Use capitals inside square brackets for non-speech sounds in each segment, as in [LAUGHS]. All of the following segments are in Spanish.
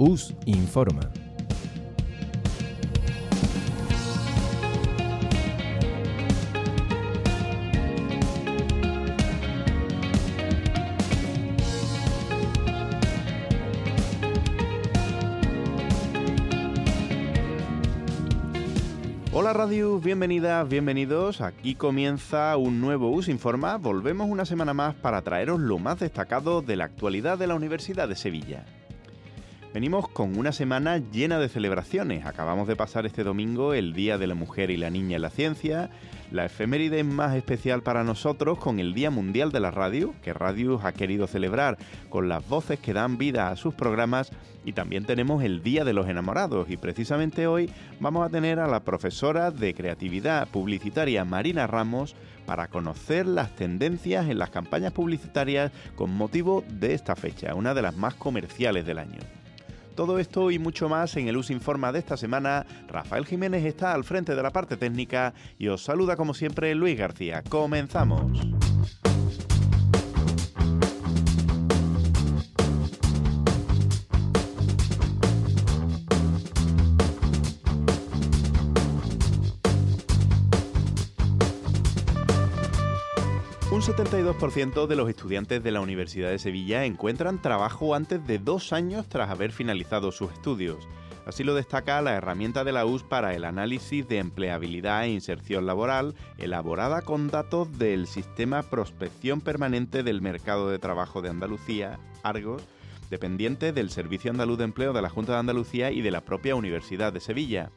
US Informa. Hola Radio, bienvenidas, bienvenidos. Aquí comienza un nuevo US Informa. Volvemos una semana más para traeros lo más destacado de la actualidad de la Universidad de Sevilla. Venimos con una semana llena de celebraciones. Acabamos de pasar este domingo el Día de la Mujer y la Niña en la Ciencia, la efeméride más especial para nosotros con el Día Mundial de la Radio, que Radius ha querido celebrar con las voces que dan vida a sus programas, y también tenemos el Día de los Enamorados, y precisamente hoy vamos a tener a la profesora de creatividad publicitaria Marina Ramos para conocer las tendencias en las campañas publicitarias con motivo de esta fecha, una de las más comerciales del año. Todo esto y mucho más en el US Informa de esta semana. Rafael Jiménez está al frente de la parte técnica y os saluda como siempre Luis García. Comenzamos. Un 72% de los estudiantes de la Universidad de Sevilla encuentran trabajo antes de dos años tras haber finalizado sus estudios. Así lo destaca la herramienta de la US para el análisis de empleabilidad e inserción laboral, elaborada con datos del Sistema Prospección Permanente del Mercado de Trabajo de Andalucía, Argos, dependiente del Servicio Andaluz de Empleo de la Junta de Andalucía y de la propia Universidad de Sevilla.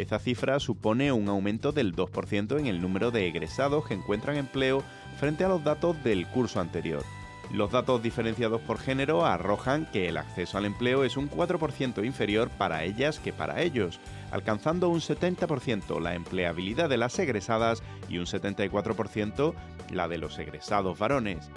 Esta cifra supone un aumento del 2% en el número de egresados que encuentran empleo frente a los datos del curso anterior. Los datos diferenciados por género arrojan que el acceso al empleo es un 4% inferior para ellas que para ellos, alcanzando un 70% la empleabilidad de las egresadas y un 74% la de los egresados varones.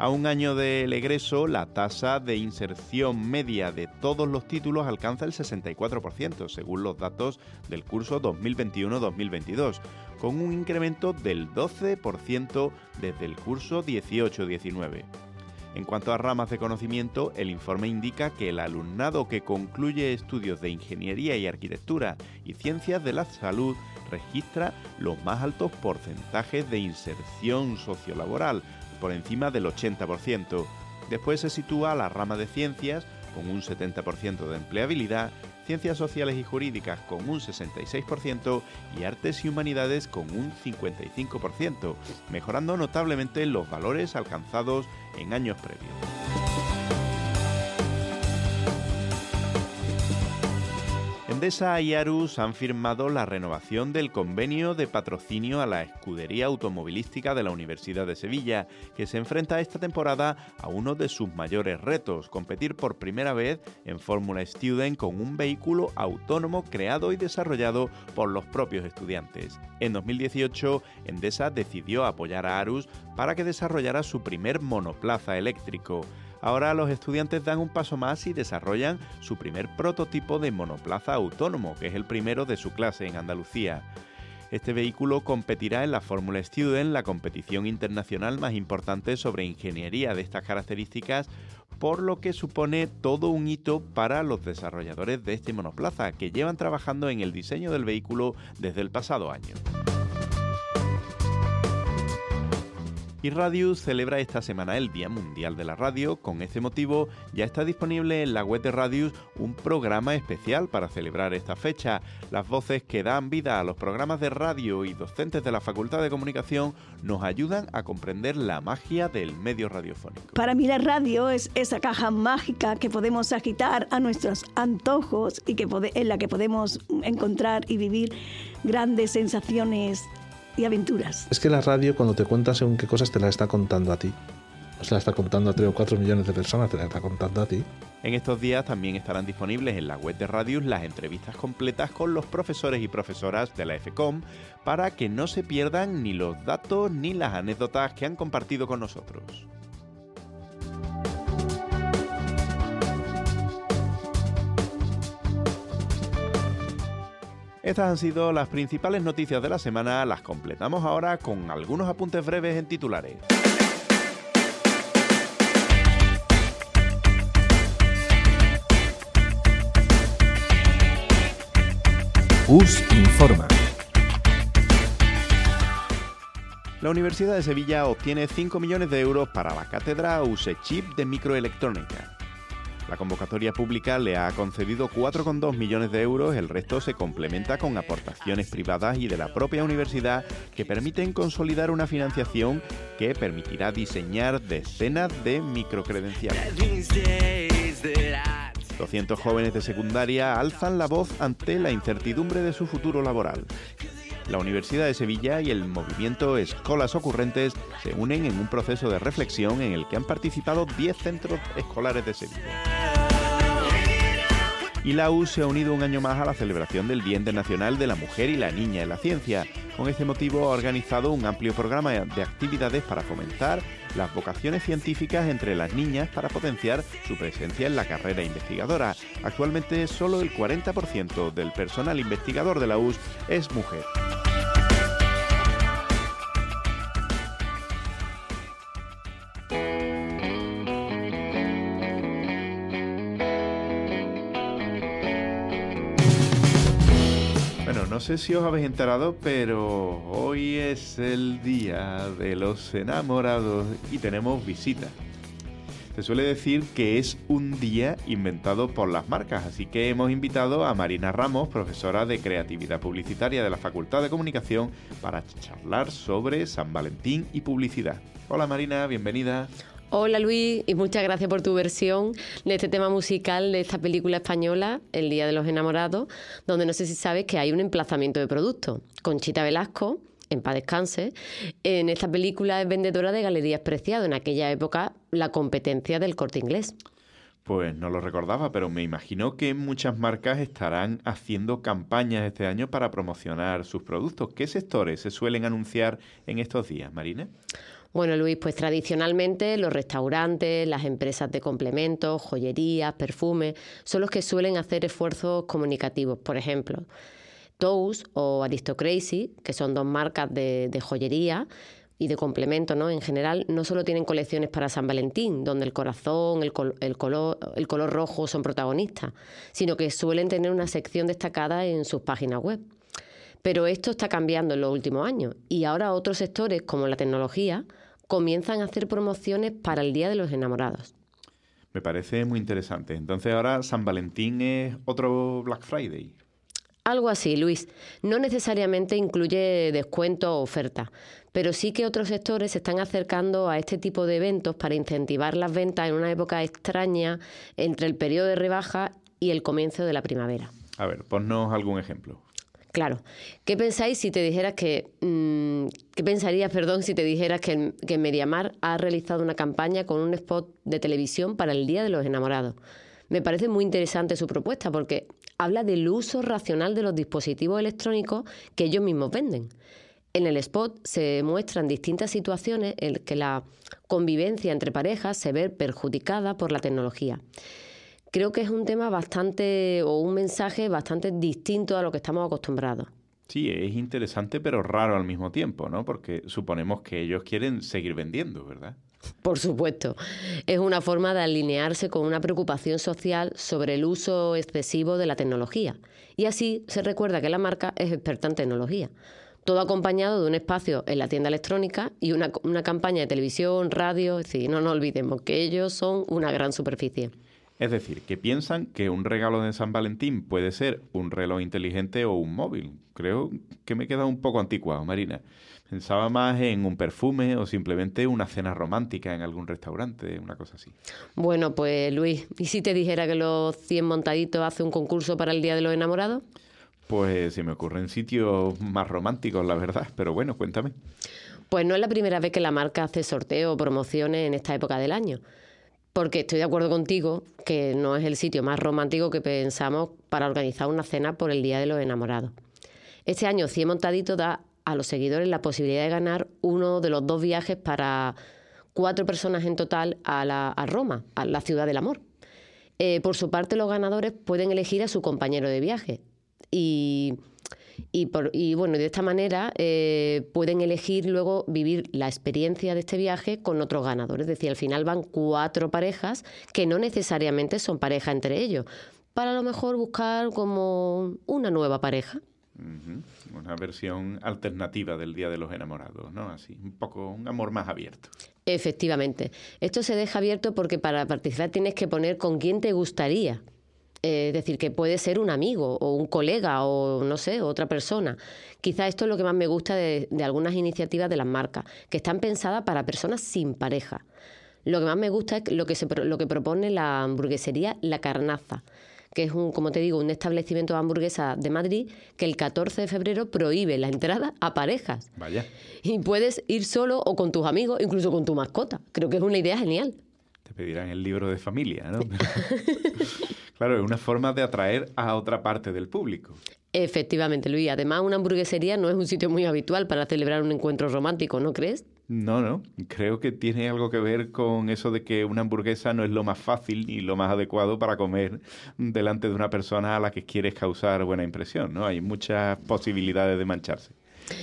A un año del egreso, la tasa de inserción media de todos los títulos alcanza el 64%, según los datos del curso 2021-2022, con un incremento del 12% desde el curso 18-19. En cuanto a ramas de conocimiento, el informe indica que el alumnado que concluye estudios de ingeniería y arquitectura y ciencias de la salud registra los más altos porcentajes de inserción sociolaboral, por encima del 80%. Después se sitúa la rama de ciencias, con un 70% de empleabilidad, ciencias sociales y jurídicas con un 66% y artes y humanidades con un 55%, mejorando notablemente los valores alcanzados en años previos. Endesa y Arus han firmado la renovación del convenio de patrocinio a la escudería automovilística de la Universidad de Sevilla, que se enfrenta esta temporada a uno de sus mayores retos, competir por primera vez en Fórmula Student con un vehículo autónomo creado y desarrollado por los propios estudiantes. En 2018, Endesa decidió apoyar a Arus para que desarrollara su primer monoplaza eléctrico. Ahora los estudiantes dan un paso más y desarrollan su primer prototipo de monoplaza autónomo, que es el primero de su clase en Andalucía. Este vehículo competirá en la Fórmula Student, la competición internacional más importante sobre ingeniería de estas características, por lo que supone todo un hito para los desarrolladores de este monoplaza, que llevan trabajando en el diseño del vehículo desde el pasado año. Y Radius celebra esta semana el Día Mundial de la Radio. Con este motivo ya está disponible en la web de Radius un programa especial para celebrar esta fecha. Las voces que dan vida a los programas de radio y docentes de la Facultad de Comunicación nos ayudan a comprender la magia del medio radiofónico. Para mí la radio es esa caja mágica que podemos agitar a nuestros antojos y que en la que podemos encontrar y vivir grandes sensaciones y aventuras. Es que la radio cuando te cuenta según qué cosas te la está contando a ti. O se la está contando a 3 o 4 millones de personas, te la está contando a ti. En estos días también estarán disponibles en la web de Radius las entrevistas completas con los profesores y profesoras de la FCOM para que no se pierdan ni los datos ni las anécdotas que han compartido con nosotros. Estas han sido las principales noticias de la semana, las completamos ahora con algunos apuntes breves en titulares. US Informa. La Universidad de Sevilla obtiene 5 millones de euros para la cátedra USE Chip de microelectrónica. La convocatoria pública le ha concedido 4,2 millones de euros, el resto se complementa con aportaciones privadas y de la propia universidad que permiten consolidar una financiación que permitirá diseñar decenas de microcredenciales. 200 jóvenes de secundaria alzan la voz ante la incertidumbre de su futuro laboral. La Universidad de Sevilla y el movimiento Escolas Ocurrentes se unen en un proceso de reflexión en el que han participado 10 centros escolares de Sevilla. Y la U se ha unido un año más a la celebración del Día Internacional de la Mujer y la Niña en la Ciencia. Con este motivo ha organizado un amplio programa de actividades para fomentar las vocaciones científicas entre las niñas para potenciar su presencia en la carrera investigadora. Actualmente solo el 40% del personal investigador de la US es mujer. Sé si os habéis enterado, pero hoy es el día de los enamorados y tenemos visita. Se suele decir que es un día inventado por las marcas, así que hemos invitado a Marina Ramos, profesora de creatividad publicitaria de la Facultad de Comunicación, para charlar sobre San Valentín y publicidad. Hola Marina, bienvenida. Hola Luis y muchas gracias por tu versión de este tema musical de esta película española, El Día de los Enamorados, donde no sé si sabes que hay un emplazamiento de producto. Conchita Velasco, en paz descanse, en esta película es vendedora de galerías preciado, en aquella época la competencia del corte inglés. Pues no lo recordaba, pero me imagino que muchas marcas estarán haciendo campañas este año para promocionar sus productos. ¿Qué sectores se suelen anunciar en estos días, Marina? Bueno, Luis, pues tradicionalmente los restaurantes, las empresas de complementos, joyerías, perfumes, son los que suelen hacer esfuerzos comunicativos. Por ejemplo, Tous o Aristocracy, que son dos marcas de, joyería y de complementos ¿no? en general, no solo tienen colecciones para San Valentín, donde el corazón, el, el, color, el color rojo son protagonistas, sino que suelen tener una sección destacada en sus páginas web. Pero esto está cambiando en los últimos años y ahora otros sectores, como la tecnología, comienzan a hacer promociones para el Día de los Enamorados. Me parece muy interesante. Entonces ahora San Valentín es otro Black Friday. Algo así, Luis. No necesariamente incluye descuento o oferta, pero sí que otros sectores se están acercando a este tipo de eventos para incentivar las ventas en una época extraña entre el periodo de rebaja y el comienzo de la primavera. A ver, ponnos algún ejemplo. Claro. ¿Qué pensáis si te dijeras que... Mm, ¿Qué pensarías, perdón, si te dijeras que, que Mediamar ha realizado una campaña con un spot de televisión para el Día de los Enamorados? Me parece muy interesante su propuesta porque habla del uso racional de los dispositivos electrónicos que ellos mismos venden. En el spot se muestran distintas situaciones en que la convivencia entre parejas se ve perjudicada por la tecnología creo que es un tema bastante, o un mensaje bastante distinto a lo que estamos acostumbrados. Sí, es interesante pero raro al mismo tiempo, ¿no? Porque suponemos que ellos quieren seguir vendiendo, ¿verdad? Por supuesto. Es una forma de alinearse con una preocupación social sobre el uso excesivo de la tecnología. Y así se recuerda que la marca es experta en tecnología. Todo acompañado de un espacio en la tienda electrónica y una, una campaña de televisión, radio. Es decir, no nos olvidemos que ellos son una gran superficie. Es decir, que piensan que un regalo de San Valentín puede ser un reloj inteligente o un móvil. Creo que me he quedado un poco anticuado, Marina. Pensaba más en un perfume o simplemente una cena romántica en algún restaurante, una cosa así. Bueno, pues Luis, ¿y si te dijera que los 100 montaditos hace un concurso para el Día de los Enamorados? Pues se me ocurren sitios más románticos, la verdad, pero bueno, cuéntame. Pues no es la primera vez que la marca hace sorteos o promociones en esta época del año porque estoy de acuerdo contigo que no es el sitio más romántico que pensamos para organizar una cena por el Día de los Enamorados. Este año Cien Montadito da a los seguidores la posibilidad de ganar uno de los dos viajes para cuatro personas en total a, la, a Roma, a la ciudad del amor. Eh, por su parte, los ganadores pueden elegir a su compañero de viaje. Y y, por, y bueno, de esta manera eh, pueden elegir luego vivir la experiencia de este viaje con otros ganadores. Es decir, al final van cuatro parejas que no necesariamente son pareja entre ellos, para a lo mejor buscar como una nueva pareja. Una versión alternativa del Día de los Enamorados, ¿no? Así, un poco un amor más abierto. Efectivamente. Esto se deja abierto porque para participar tienes que poner con quién te gustaría. Eh, es decir, que puede ser un amigo o un colega o no sé, otra persona. Quizá esto es lo que más me gusta de, de algunas iniciativas de las marcas, que están pensadas para personas sin pareja. Lo que más me gusta es lo que, se, lo que propone la hamburguesería La Carnaza, que es un, como te digo, un establecimiento de hamburguesa de Madrid que el 14 de febrero prohíbe la entrada a parejas. Vaya. Y puedes ir solo o con tus amigos, incluso con tu mascota. Creo que es una idea genial. Te pedirán el libro de familia, ¿no? [LAUGHS] claro, es una forma de atraer a otra parte del público. Efectivamente, Luis. Además, una hamburguesería no es un sitio muy habitual para celebrar un encuentro romántico, ¿no crees? No, no. Creo que tiene algo que ver con eso de que una hamburguesa no es lo más fácil ni lo más adecuado para comer delante de una persona a la que quieres causar buena impresión, ¿no? Hay muchas posibilidades de mancharse.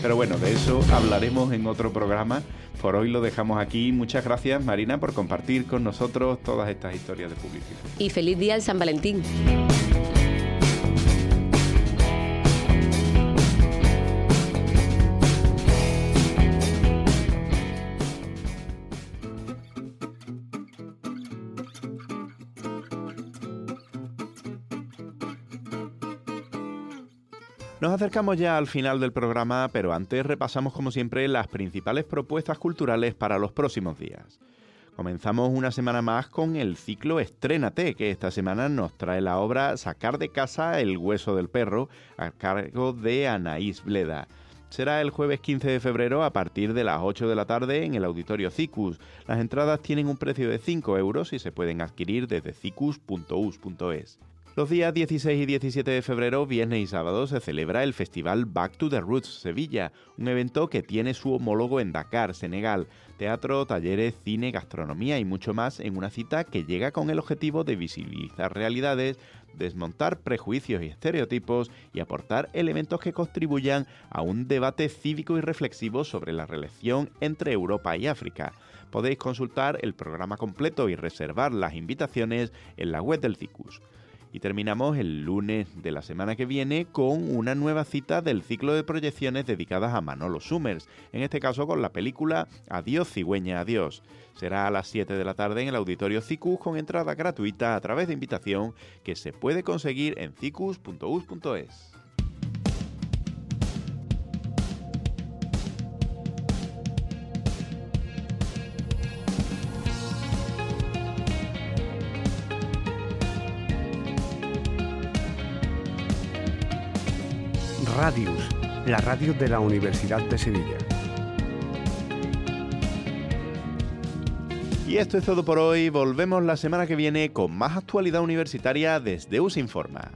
Pero bueno, de eso hablaremos en otro programa. Por hoy lo dejamos aquí. Muchas gracias, Marina, por compartir con nosotros todas estas historias de publicidad. Y feliz día al San Valentín. Nos acercamos ya al final del programa, pero antes repasamos como siempre las principales propuestas culturales para los próximos días. Comenzamos una semana más con el ciclo Estrénate, que esta semana nos trae la obra Sacar de casa el hueso del perro, a cargo de Anaís Bleda. Será el jueves 15 de febrero a partir de las 8 de la tarde en el Auditorio Cicus. Las entradas tienen un precio de 5 euros y se pueden adquirir desde cicus.us.es. Los días 16 y 17 de febrero, viernes y sábado, se celebra el festival Back to the Roots Sevilla, un evento que tiene su homólogo en Dakar, Senegal. Teatro, talleres, cine, gastronomía y mucho más en una cita que llega con el objetivo de visibilizar realidades, desmontar prejuicios y estereotipos y aportar elementos que contribuyan a un debate cívico y reflexivo sobre la relación entre Europa y África. Podéis consultar el programa completo y reservar las invitaciones en la web del CICUS. Y terminamos el lunes de la semana que viene con una nueva cita del ciclo de proyecciones dedicadas a Manolo Summers, en este caso con la película Adiós cigüeña, adiós. Será a las 7 de la tarde en el Auditorio Cicus con entrada gratuita a través de invitación que se puede conseguir en cicus.us.es. Radius, la radio de la Universidad de Sevilla. Y esto es todo por hoy. Volvemos la semana que viene con más actualidad universitaria desde US Informa.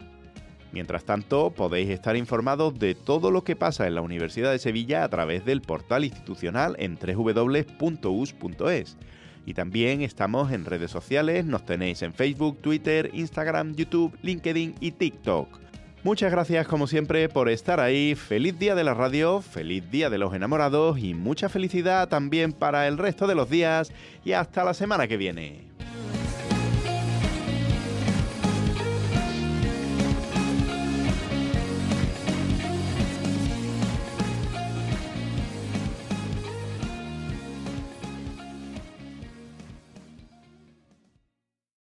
Mientras tanto, podéis estar informados de todo lo que pasa en la Universidad de Sevilla a través del portal institucional en www.us.es. Y también estamos en redes sociales, nos tenéis en Facebook, Twitter, Instagram, YouTube, LinkedIn y TikTok. Muchas gracias como siempre por estar ahí, feliz día de la radio, feliz día de los enamorados y mucha felicidad también para el resto de los días y hasta la semana que viene.